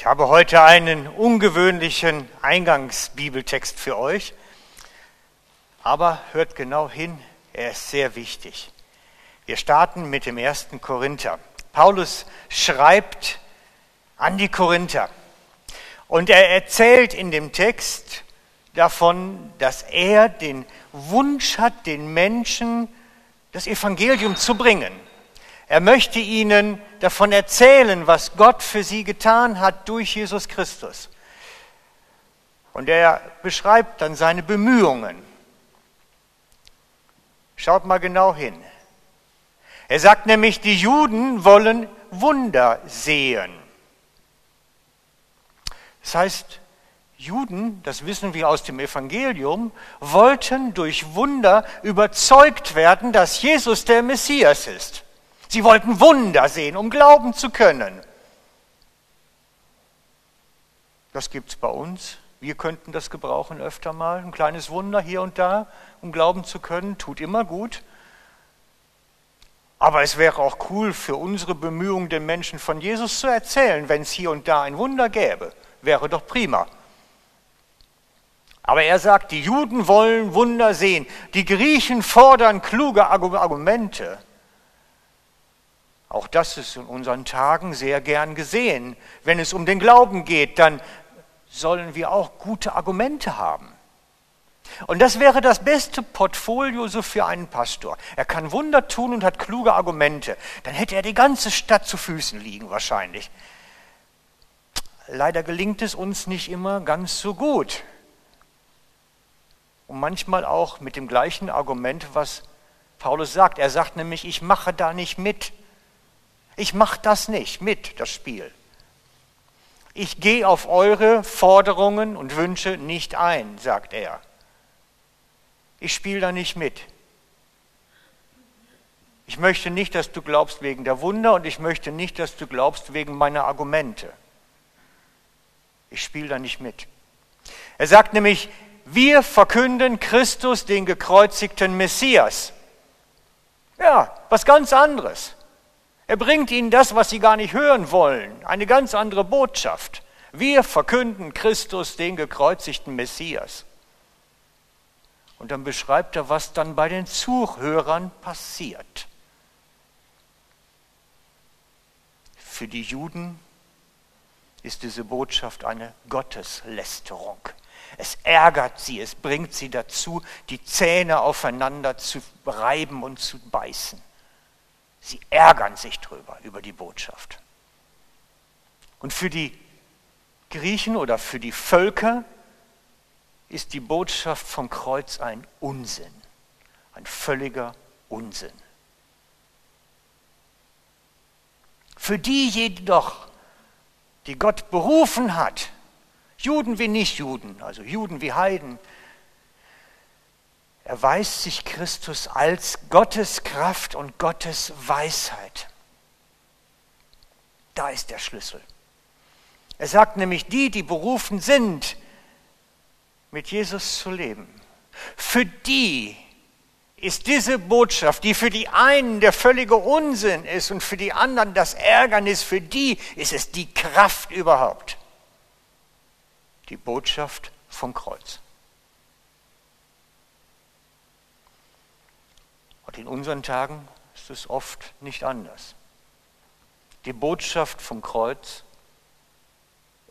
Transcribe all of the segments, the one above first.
Ich habe heute einen ungewöhnlichen Eingangsbibeltext für euch, aber hört genau hin, er ist sehr wichtig. Wir starten mit dem ersten Korinther. Paulus schreibt an die Korinther und er erzählt in dem Text davon, dass er den Wunsch hat, den Menschen das Evangelium zu bringen. Er möchte ihnen davon erzählen, was Gott für sie getan hat durch Jesus Christus. Und er beschreibt dann seine Bemühungen. Schaut mal genau hin. Er sagt nämlich, die Juden wollen Wunder sehen. Das heißt, Juden, das wissen wir aus dem Evangelium, wollten durch Wunder überzeugt werden, dass Jesus der Messias ist. Sie wollten Wunder sehen, um glauben zu können. Das gibt es bei uns. Wir könnten das gebrauchen öfter mal. Ein kleines Wunder hier und da, um glauben zu können, tut immer gut. Aber es wäre auch cool für unsere Bemühungen, den Menschen von Jesus zu erzählen, wenn es hier und da ein Wunder gäbe. Wäre doch prima. Aber er sagt, die Juden wollen Wunder sehen. Die Griechen fordern kluge Argumente. Auch das ist in unseren Tagen sehr gern gesehen. Wenn es um den Glauben geht, dann sollen wir auch gute Argumente haben. Und das wäre das beste Portfolio so für einen Pastor. Er kann Wunder tun und hat kluge Argumente. Dann hätte er die ganze Stadt zu Füßen liegen wahrscheinlich. Leider gelingt es uns nicht immer ganz so gut. Und manchmal auch mit dem gleichen Argument, was Paulus sagt. Er sagt nämlich, ich mache da nicht mit. Ich mache das nicht mit, das Spiel. Ich gehe auf eure Forderungen und Wünsche nicht ein, sagt er. Ich spiele da nicht mit. Ich möchte nicht, dass du glaubst wegen der Wunder und ich möchte nicht, dass du glaubst wegen meiner Argumente. Ich spiele da nicht mit. Er sagt nämlich, wir verkünden Christus, den gekreuzigten Messias. Ja, was ganz anderes. Er bringt ihnen das, was sie gar nicht hören wollen, eine ganz andere Botschaft. Wir verkünden Christus, den gekreuzigten Messias. Und dann beschreibt er, was dann bei den Zuhörern passiert. Für die Juden ist diese Botschaft eine Gotteslästerung. Es ärgert sie, es bringt sie dazu, die Zähne aufeinander zu reiben und zu beißen. Sie ärgern sich drüber, über die Botschaft. Und für die Griechen oder für die Völker ist die Botschaft vom Kreuz ein Unsinn, ein völliger Unsinn. Für die jedoch, die Gott berufen hat, Juden wie Nichtjuden, also Juden wie Heiden, erweist sich Christus als Gottes Kraft und Gottes Weisheit. Da ist der Schlüssel. Er sagt nämlich, die, die berufen sind, mit Jesus zu leben, für die ist diese Botschaft, die für die einen der völlige Unsinn ist und für die anderen das Ärgernis, für die ist es die Kraft überhaupt. Die Botschaft vom Kreuz. Und in unseren Tagen ist es oft nicht anders. Die Botschaft vom Kreuz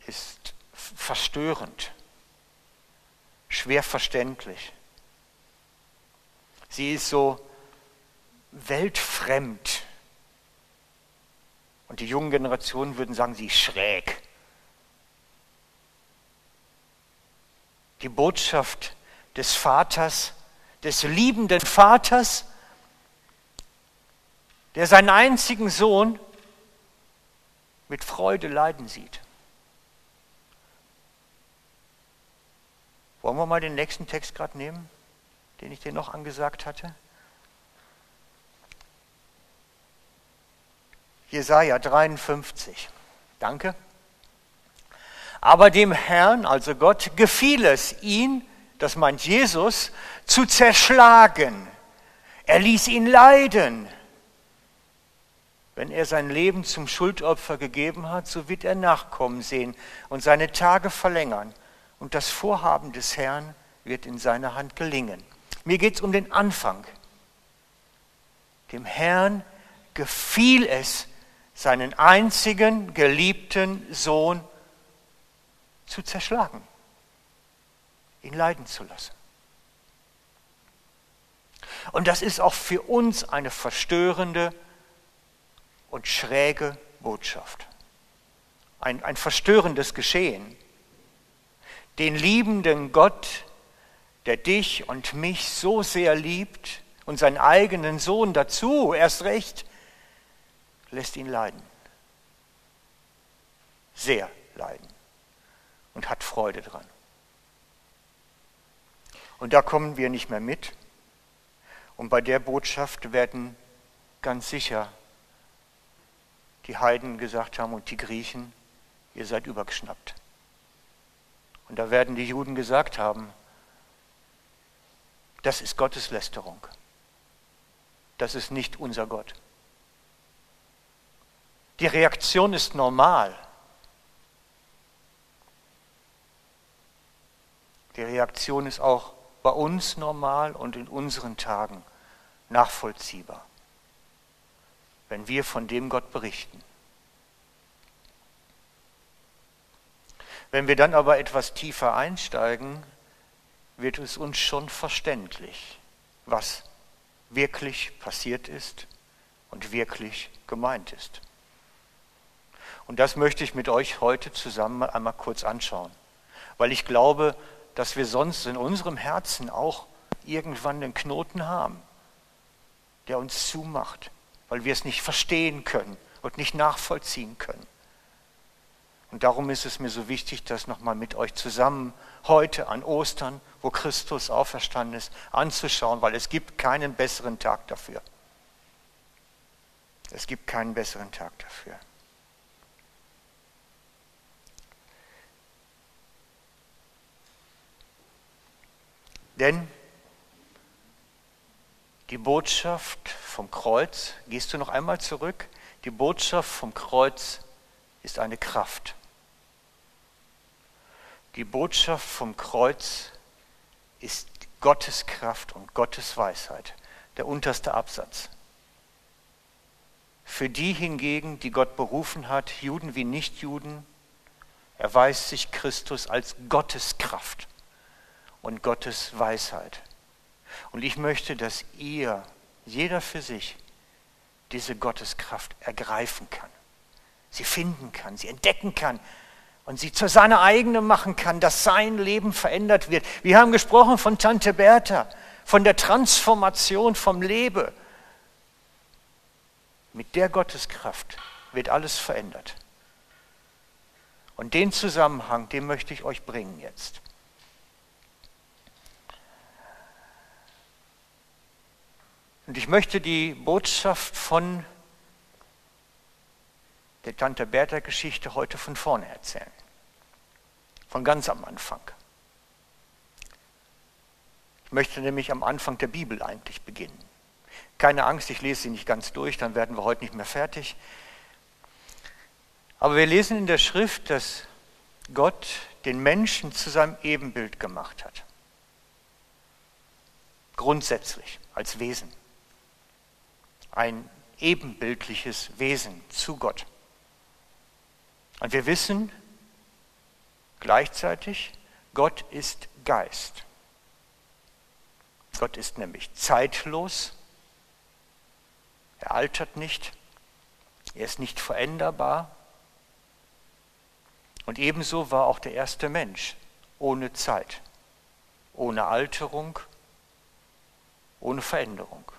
ist verstörend, schwer verständlich. Sie ist so weltfremd. Und die jungen Generationen würden sagen, sie ist schräg. Die Botschaft des Vaters, des liebenden Vaters, der seinen einzigen Sohn mit Freude leiden sieht. Wollen wir mal den nächsten Text gerade nehmen, den ich dir noch angesagt hatte? Jesaja 53. Danke. Aber dem Herrn, also Gott, gefiel es, ihn, das meint Jesus, zu zerschlagen. Er ließ ihn leiden Wenn er sein Leben zum Schuldopfer gegeben hat, so wird er Nachkommen sehen und seine Tage verlängern. Und das Vorhaben des Herrn wird in seiner Hand gelingen. Mir geht es um den Anfang. Dem Herrn gefiel es, seinen einzigen geliebten Sohn zu zerschlagen, ihn leiden zu lassen. Und das ist auch für uns eine verstörende und schräge Botschaft. Ein, ein verstörendes Geschehen. Den liebenden Gott, der dich und mich so sehr liebt und seinen eigenen Sohn dazu, erst recht, lässt ihn leiden. Sehr leiden. Und hat Freude dran. Und da kommen wir nicht mehr mit. Und bei der Botschaft werden ganz sicher die Heiden gesagt haben und die Griechen, ihr seid übergeschnappt. Und da werden die Juden gesagt haben, das ist Gottes Lästerung. Das ist nicht unser Gott. Die Reaktion ist normal. Die Reaktion ist auch bei uns normal und in unseren Tagen nachvollziehbar, wenn wir von dem Gott berichten. Wenn wir dann aber etwas tiefer einsteigen, wird es uns schon verständlich, was wirklich passiert ist und wirklich gemeint ist. Und das möchte ich mit euch heute zusammen einmal kurz anschauen, weil ich glaube, dass wir sonst in unserem Herzen auch irgendwann den Knoten haben, der uns zumacht, weil wir es nicht verstehen können und nicht nachvollziehen können. Und darum ist es mir so wichtig, das nochmal mit euch zusammen heute an Ostern, wo Christus auferstanden ist, anzuschauen, weil es gibt keinen besseren Tag dafür. Es gibt keinen besseren Tag dafür. Denn die Botschaft vom Kreuz, gehst du noch einmal zurück, die Botschaft vom Kreuz ist eine Kraft. Die Botschaft vom Kreuz ist Gottes Kraft und Gottes Weisheit, der unterste Absatz. Für die hingegen, die Gott berufen hat, Juden wie Nichtjuden, erweist sich Christus als Gottes Kraft und Gottes Weisheit. Und ich möchte, dass ihr, jeder für sich, diese Gotteskraft ergreifen kann, sie finden kann, sie entdecken kann und sie zu seiner eigenen machen kann, dass sein Leben verändert wird. Wir haben gesprochen von Tante Bertha, von der Transformation vom Leben. Mit der Gotteskraft wird alles verändert. Und den Zusammenhang, den möchte ich euch bringen jetzt. Und ich möchte die Botschaft von der Tante Bertha-Geschichte heute von vorne erzählen. Von ganz am Anfang. Ich möchte nämlich am Anfang der Bibel eigentlich beginnen. Keine Angst, ich lese sie nicht ganz durch, dann werden wir heute nicht mehr fertig. Aber wir lesen in der Schrift, dass Gott den Menschen zu seinem Ebenbild gemacht hat. Grundsätzlich, als Wesen ein ebenbildliches Wesen zu Gott. Und wir wissen gleichzeitig, Gott ist Geist. Gott ist nämlich zeitlos, er altert nicht, er ist nicht veränderbar. Und ebenso war auch der erste Mensch ohne Zeit, ohne Alterung, ohne Veränderung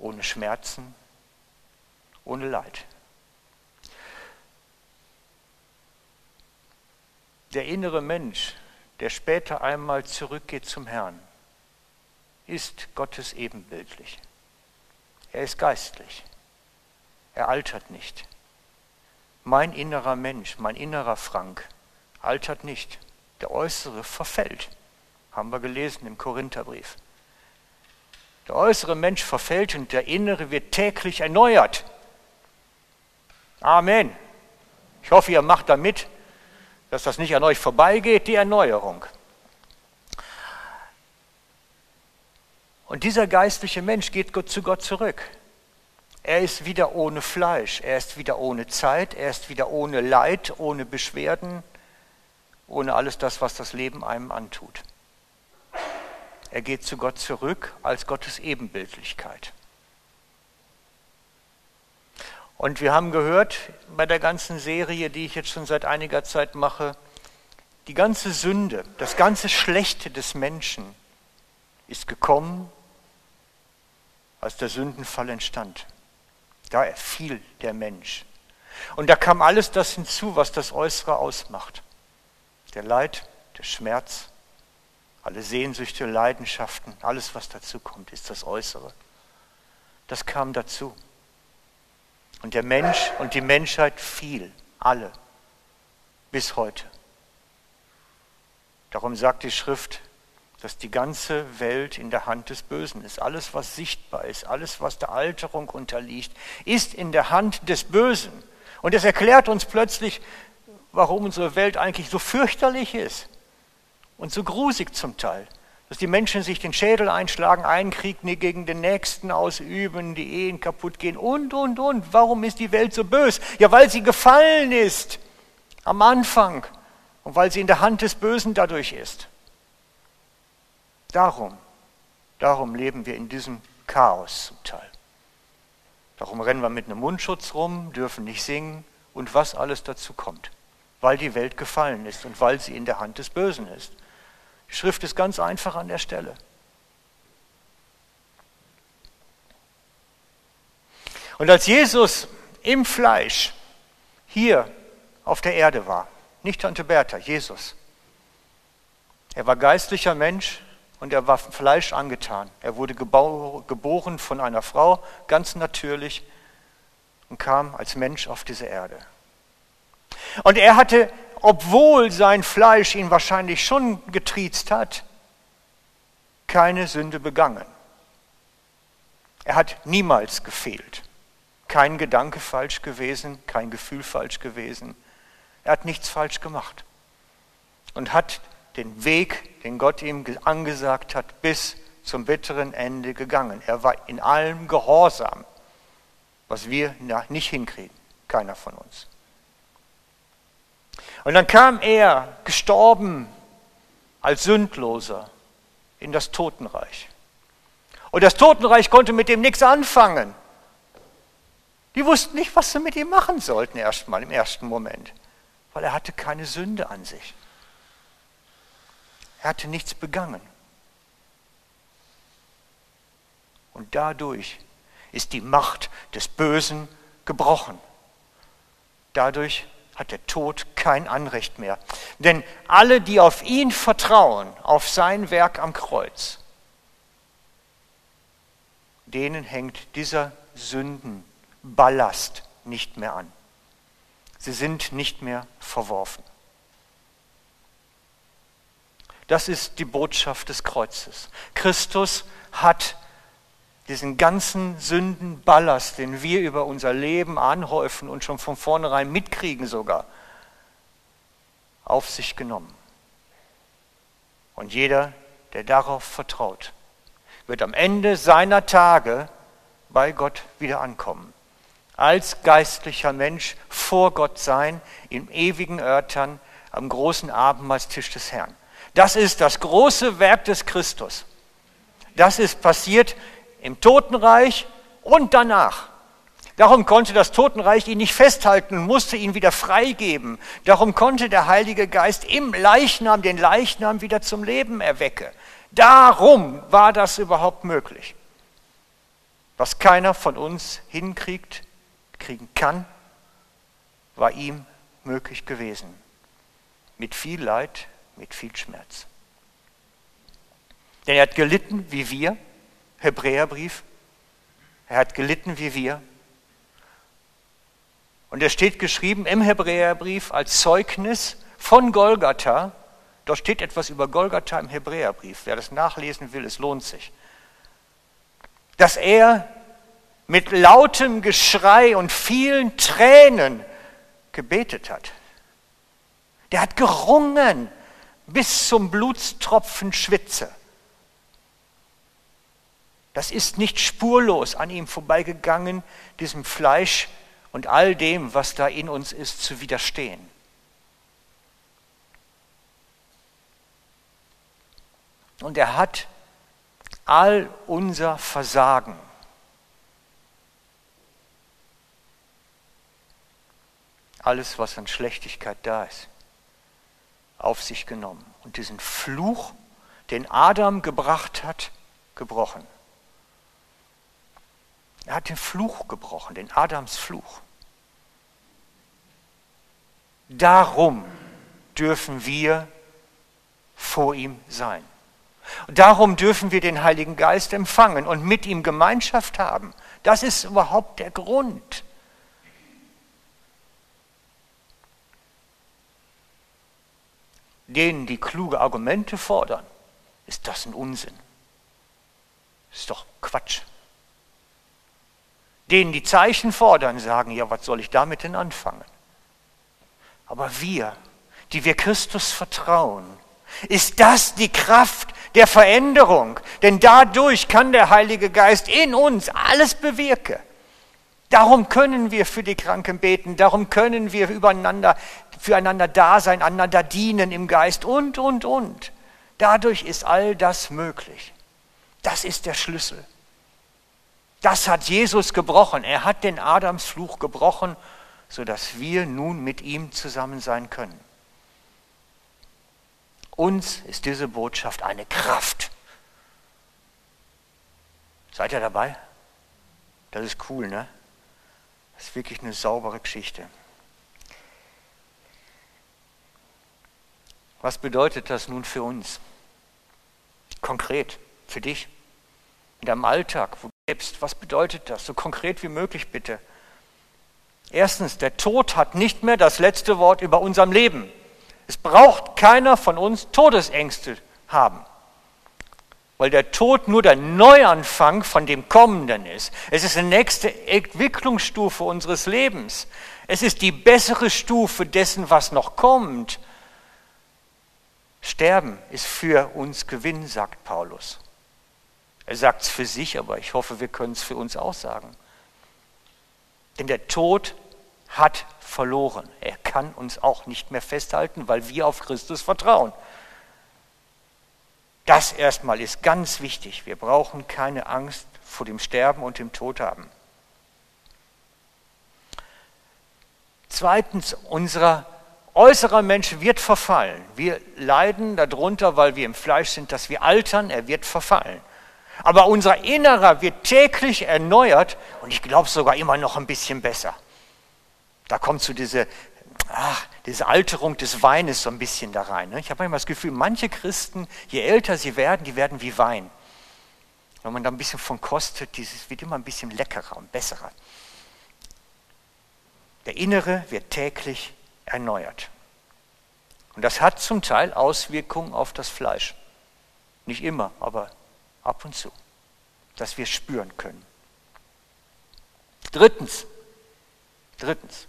ohne Schmerzen, ohne Leid. Der innere Mensch, der später einmal zurückgeht zum Herrn, ist Gottes ebenbildlich. Er ist geistlich. Er altert nicht. Mein innerer Mensch, mein innerer Frank altert nicht. Der äußere verfällt. Haben wir gelesen im Korintherbrief. Der äußere Mensch verfällt und der innere wird täglich erneuert. Amen. Ich hoffe, ihr macht da mit, dass das nicht an euch vorbeigeht, die Erneuerung. Und dieser geistliche Mensch geht zu Gott zurück. Er ist wieder ohne Fleisch, er ist wieder ohne Zeit, er ist wieder ohne Leid, ohne Beschwerden, ohne alles das, was das Leben einem antut. Er geht zu Gott zurück als Gottes Ebenbildlichkeit. Und wir haben gehört bei der ganzen Serie, die ich jetzt schon seit einiger Zeit mache, die ganze Sünde, das ganze Schlechte des Menschen ist gekommen, als der Sündenfall entstand. Da fiel der Mensch. Und da kam alles das hinzu, was das Äußere ausmacht. Der Leid, der Schmerz, alle Sehnsüchte, Leidenschaften, alles, was dazu kommt, ist das Äußere. Das kam dazu. Und der Mensch und die Menschheit fiel, alle, bis heute. Darum sagt die Schrift, dass die ganze Welt in der Hand des Bösen ist. Alles, was sichtbar ist, alles, was der Alterung unterliegt, ist in der Hand des Bösen. Und es erklärt uns plötzlich, warum unsere Welt eigentlich so fürchterlich ist und so grusig zum Teil. Dass die Menschen sich den Schädel einschlagen, einen Krieg gegen den nächsten ausüben, die Ehen kaputt gehen und, und, und. Warum ist die Welt so bös? Ja, weil sie gefallen ist am Anfang und weil sie in der Hand des Bösen dadurch ist. Darum, darum leben wir in diesem Chaos zum Teil. Darum rennen wir mit einem Mundschutz rum, dürfen nicht singen und was alles dazu kommt, weil die Welt gefallen ist und weil sie in der Hand des Bösen ist. Die Schrift ist ganz einfach an der Stelle. Und als Jesus im Fleisch hier auf der Erde war, nicht Tante Bertha, Jesus, er war geistlicher Mensch, und er war Fleisch angetan. Er wurde geboren von einer Frau, ganz natürlich, und kam als Mensch auf diese Erde. Und er hatte, obwohl sein Fleisch ihn wahrscheinlich schon getriezt hat, keine Sünde begangen. Er hat niemals gefehlt. Kein Gedanke falsch gewesen, kein Gefühl falsch gewesen. Er hat nichts falsch gemacht und hat den Weg, den Gott ihm angesagt hat, bis zum bitteren Ende gegangen. Er war in allem Gehorsam, was wir nicht hinkriegen, keiner von uns. Und dann kam er, gestorben als Sündloser, in das Totenreich. Und das Totenreich konnte mit dem nichts anfangen. Die wussten nicht, was sie mit ihm machen sollten, erstmal im ersten Moment, weil er hatte keine Sünde an sich. Er hatte nichts begangen. Und dadurch ist die Macht des Bösen gebrochen. Dadurch hat der Tod kein Anrecht mehr. Denn alle, die auf ihn vertrauen, auf sein Werk am Kreuz, denen hängt dieser Sündenballast nicht mehr an. Sie sind nicht mehr verworfen. Das ist die Botschaft des Kreuzes. Christus hat diesen ganzen Sündenballast, den wir über unser Leben anhäufen und schon von vornherein mitkriegen sogar, auf sich genommen. Und jeder, der darauf vertraut, wird am Ende seiner Tage bei Gott wieder ankommen. Als geistlicher Mensch vor Gott sein, in ewigen Örtern, am großen Abendmahlstisch des Herrn. Das ist das große Werk des Christus. Das ist passiert im Totenreich und danach. Darum konnte das Totenreich ihn nicht festhalten und musste ihn wieder freigeben. Darum konnte der Heilige Geist im Leichnam den Leichnam wieder zum Leben erwecken. Darum war das überhaupt möglich. Was keiner von uns hinkriegt, kriegen kann, war ihm möglich gewesen. Mit viel Leid, mit viel Schmerz. Denn er hat gelitten wie wir, Hebräerbrief, er hat gelitten wie wir. Und er steht geschrieben im Hebräerbrief als Zeugnis von Golgatha. Dort steht etwas über Golgatha im Hebräerbrief. Wer das nachlesen will, es lohnt sich. dass er mit lautem Geschrei und vielen Tränen gebetet hat. Der hat gerungen bis zum Blutstropfen Schwitze. Das ist nicht spurlos an ihm vorbeigegangen, diesem Fleisch und all dem, was da in uns ist, zu widerstehen. Und er hat all unser Versagen alles, was an Schlechtigkeit da ist, auf sich genommen und diesen Fluch, den Adam gebracht hat, gebrochen. Er hat den Fluch gebrochen, den Adams Fluch. Darum dürfen wir vor ihm sein. Darum dürfen wir den Heiligen Geist empfangen und mit ihm Gemeinschaft haben. Das ist überhaupt der Grund. Denen, die kluge Argumente fordern, ist das ein Unsinn. Ist doch Quatsch. Denen, die Zeichen fordern, sagen, ja, was soll ich damit denn anfangen? Aber wir, die wir Christus vertrauen, ist das die Kraft der Veränderung. Denn dadurch kann der Heilige Geist in uns alles bewirken. Darum können wir für die Kranken beten, darum können wir übereinander, füreinander da sein, einander dienen im Geist und, und, und. Dadurch ist all das möglich. Das ist der Schlüssel. Das hat Jesus gebrochen. Er hat den Adamsfluch gebrochen, sodass wir nun mit ihm zusammen sein können. Uns ist diese Botschaft eine Kraft. Seid ihr dabei? Das ist cool, ne? Das ist wirklich eine saubere Geschichte. Was bedeutet das nun für uns? Konkret, für dich, in deinem Alltag, wo lebst. Was bedeutet das? So konkret wie möglich bitte. Erstens, der Tod hat nicht mehr das letzte Wort über unserem Leben. Es braucht keiner von uns Todesängste haben, weil der Tod nur der Neuanfang von dem Kommenden ist. Es ist die nächste Entwicklungsstufe unseres Lebens. Es ist die bessere Stufe dessen, was noch kommt. Sterben ist für uns Gewinn, sagt Paulus. Er sagt es für sich, aber ich hoffe, wir können es für uns auch sagen. Denn der Tod hat verloren. Er kann uns auch nicht mehr festhalten, weil wir auf Christus vertrauen. Das erstmal ist ganz wichtig. Wir brauchen keine Angst vor dem Sterben und dem Tod haben. Zweitens, unser äußerer Mensch wird verfallen. Wir leiden darunter, weil wir im Fleisch sind, dass wir altern, er wird verfallen. Aber unser Innerer wird täglich erneuert und ich glaube sogar immer noch ein bisschen besser. Da kommt so diese, ach, diese Alterung des Weines so ein bisschen da rein. Ne? Ich habe manchmal das Gefühl, manche Christen, je älter sie werden, die werden wie Wein. Wenn man da ein bisschen von kostet, dieses wird immer ein bisschen leckerer und besserer. Der Innere wird täglich erneuert. Und das hat zum Teil Auswirkungen auf das Fleisch. Nicht immer, aber ab und zu, dass wir spüren können. Drittens, drittens,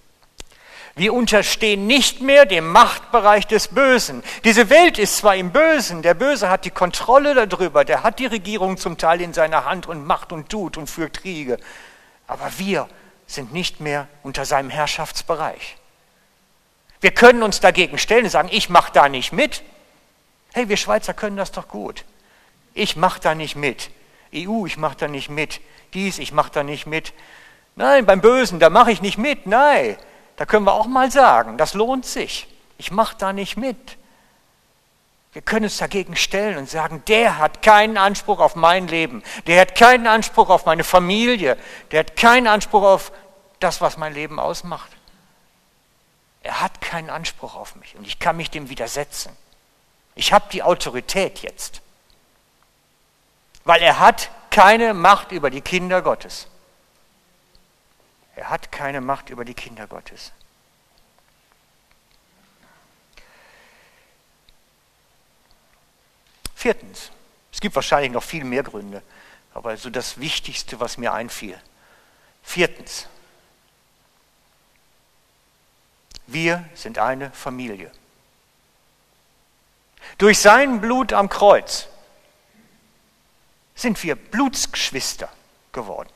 wir unterstehen nicht mehr dem Machtbereich des Bösen. Diese Welt ist zwar im Bösen, der Böse hat die Kontrolle darüber, der hat die Regierung zum Teil in seiner Hand und macht und tut und führt Kriege, aber wir sind nicht mehr unter seinem Herrschaftsbereich. Wir können uns dagegen stellen und sagen, ich mache da nicht mit. Hey, wir Schweizer können das doch gut. Ich mache da nicht mit. EU, ich mache da nicht mit. Dies, ich mache da nicht mit. Nein, beim Bösen, da mache ich nicht mit. Nein, da können wir auch mal sagen, das lohnt sich. Ich mache da nicht mit. Wir können uns dagegen stellen und sagen, der hat keinen Anspruch auf mein Leben, der hat keinen Anspruch auf meine Familie, der hat keinen Anspruch auf das, was mein Leben ausmacht. Er hat keinen Anspruch auf mich und ich kann mich dem widersetzen. Ich habe die Autorität jetzt weil er hat keine Macht über die Kinder Gottes. Er hat keine Macht über die Kinder Gottes. Viertens, es gibt wahrscheinlich noch viel mehr Gründe, aber so das Wichtigste, was mir einfiel. Viertens, wir sind eine Familie. Durch sein Blut am Kreuz sind wir Blutsgeschwister geworden.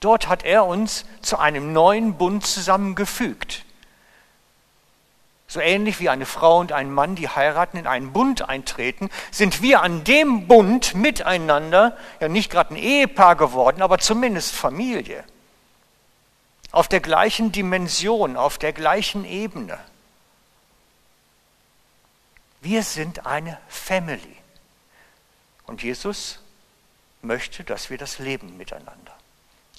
Dort hat er uns zu einem neuen Bund zusammengefügt. So ähnlich wie eine Frau und ein Mann, die heiraten, in einen Bund eintreten, sind wir an dem Bund miteinander, ja nicht gerade ein Ehepaar geworden, aber zumindest Familie. Auf der gleichen Dimension, auf der gleichen Ebene. Wir sind eine Family. Und Jesus möchte, dass wir das leben miteinander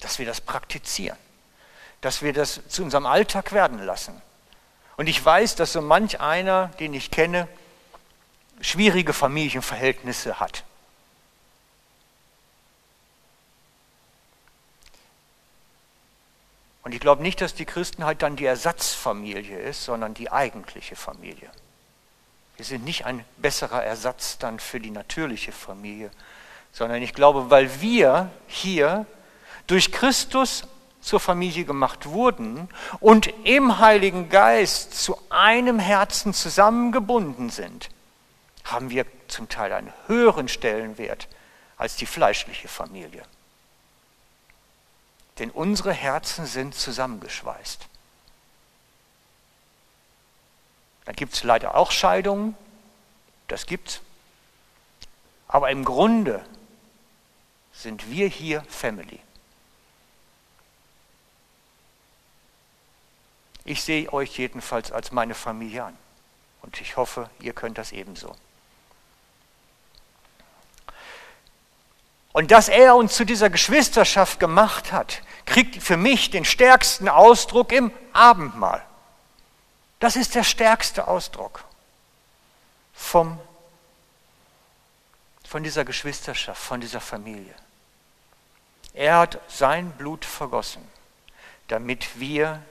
dass wir das praktizieren, dass wir das zu unserem Alltag werden lassen. Und ich weiß, dass so manch einer, den ich kenne, schwierige Familienverhältnisse hat. Und ich glaube nicht, dass die Christenheit dann die Ersatzfamilie ist, sondern die eigentliche Familie. Wir sind nicht ein besserer Ersatz dann für die natürliche Familie, sondern ich glaube, weil wir hier durch Christus zur Familie gemacht wurden und im Heiligen Geist zu einem Herzen zusammengebunden sind, haben wir zum Teil einen höheren Stellenwert als die fleischliche Familie. Denn unsere Herzen sind zusammengeschweißt. Da gibt es leider auch Scheidungen, das gibt's. Aber im Grunde sind wir hier Family. Ich sehe euch jedenfalls als meine Familie an. Und ich hoffe, ihr könnt das ebenso. Und dass er uns zu dieser Geschwisterschaft gemacht hat, kriegt für mich den stärksten Ausdruck im Abendmahl. Das ist der stärkste Ausdruck vom, von dieser Geschwisterschaft, von dieser Familie. Er hat sein Blut vergossen, damit wir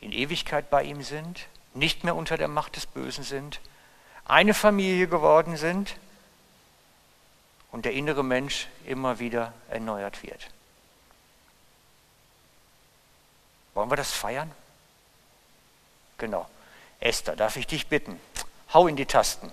in Ewigkeit bei ihm sind, nicht mehr unter der Macht des Bösen sind, eine Familie geworden sind und der innere Mensch immer wieder erneuert wird. Wollen wir das feiern? Genau. Esther, darf ich dich bitten? Hau in die Tasten.